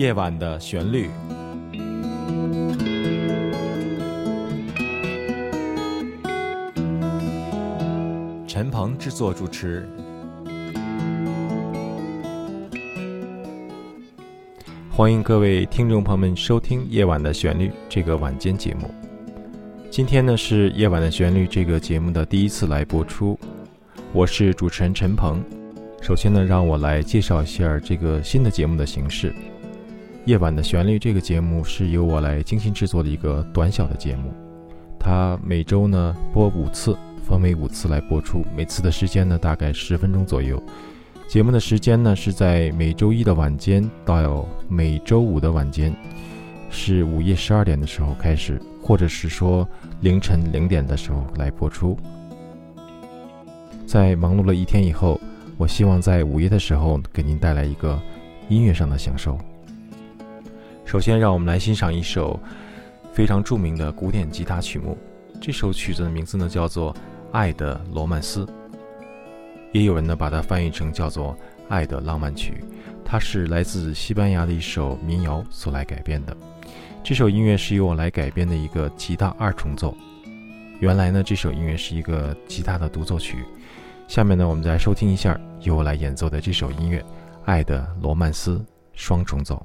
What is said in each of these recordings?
夜晚的旋律。陈鹏制作主持。欢迎各位听众朋友们收听《夜晚的旋律》这个晚间节目。今天呢是《夜晚的旋律》这个节目的第一次来播出，我是主持人陈鹏。首先呢，让我来介绍一下这个新的节目的形式。《夜晚的旋律》这个节目是由我来精心制作的一个短小的节目，它每周呢播五次，分为五次来播出，每次的时间呢大概十分钟左右。节目的时间呢是在每周一的晚间到每周五的晚间，是午夜十二点的时候开始，或者是说凌晨零点的时候来播出。在忙碌了一天以后。我希望在午夜的时候给您带来一个音乐上的享受。首先，让我们来欣赏一首非常著名的古典吉他曲目。这首曲子的名字呢叫做《爱的罗曼斯》，也有人呢把它翻译成叫做《爱的浪漫曲》。它是来自西班牙的一首民谣所来改编的。这首音乐是由我来改编的一个吉他二重奏。原来呢，这首音乐是一个吉他的独奏曲。下面呢，我们再收听一下由我来演奏的这首音乐《爱的罗曼斯》双重奏。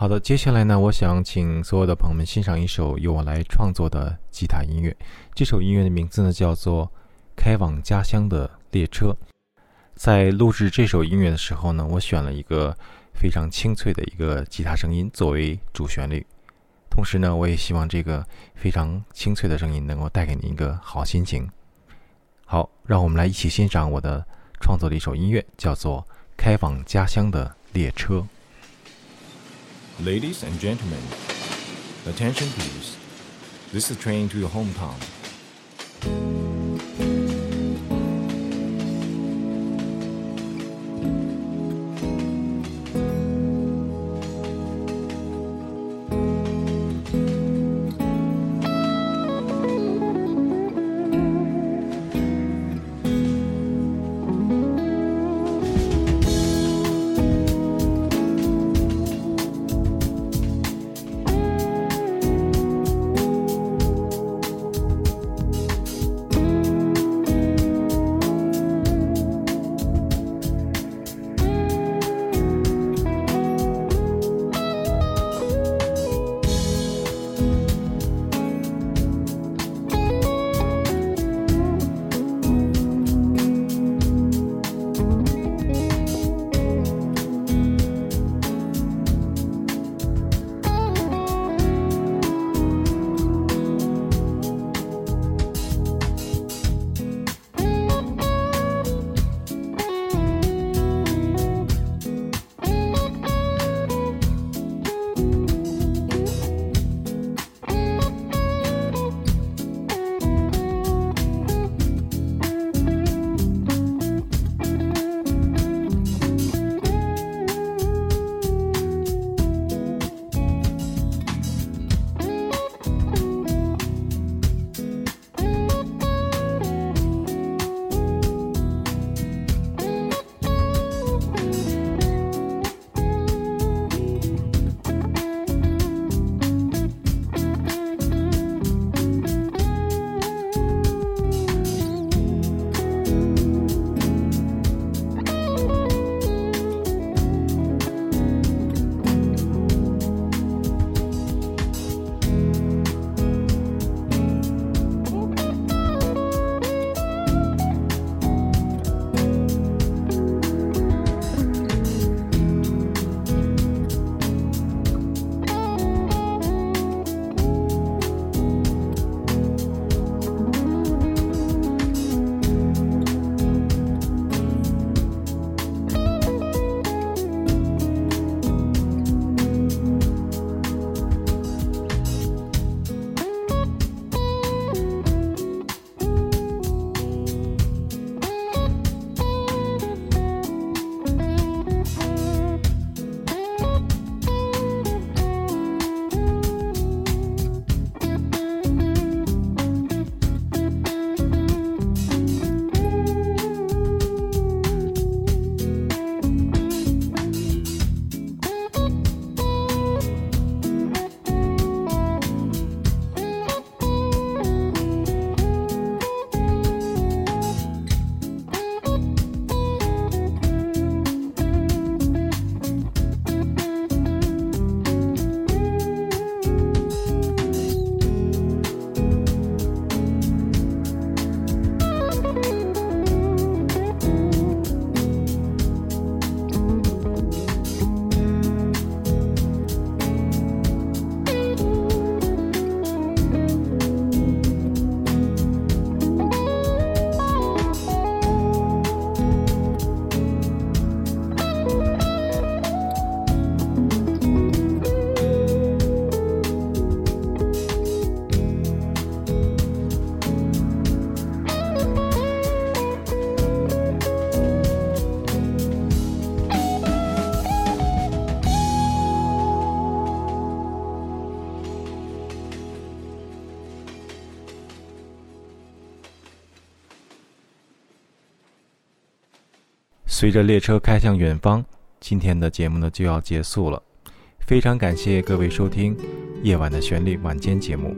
好的，接下来呢，我想请所有的朋友们欣赏一首由我来创作的吉他音乐。这首音乐的名字呢叫做《开往家乡的列车。在录制这首音乐的时候呢，我选了一个非常清脆的一个吉他声音作为主旋律，同时呢，我也希望这个非常清脆的声音能够带给你一个好心情。好，让我们来一起欣赏我的创作的一首音乐，叫做《开往家乡的列车》。Ladies and gentlemen, attention please. This is train to your hometown. “随着列车开向远方”，今天的节目呢就要结束了。非常感谢各位收听《夜晚的旋律》晚间节目，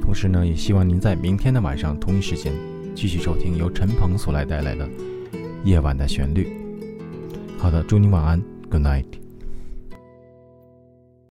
同时呢，也希望您在明天的晚上同一时间继续收听由陈鹏所来带来的《夜晚的旋律》。好的，祝您晚安，Good night。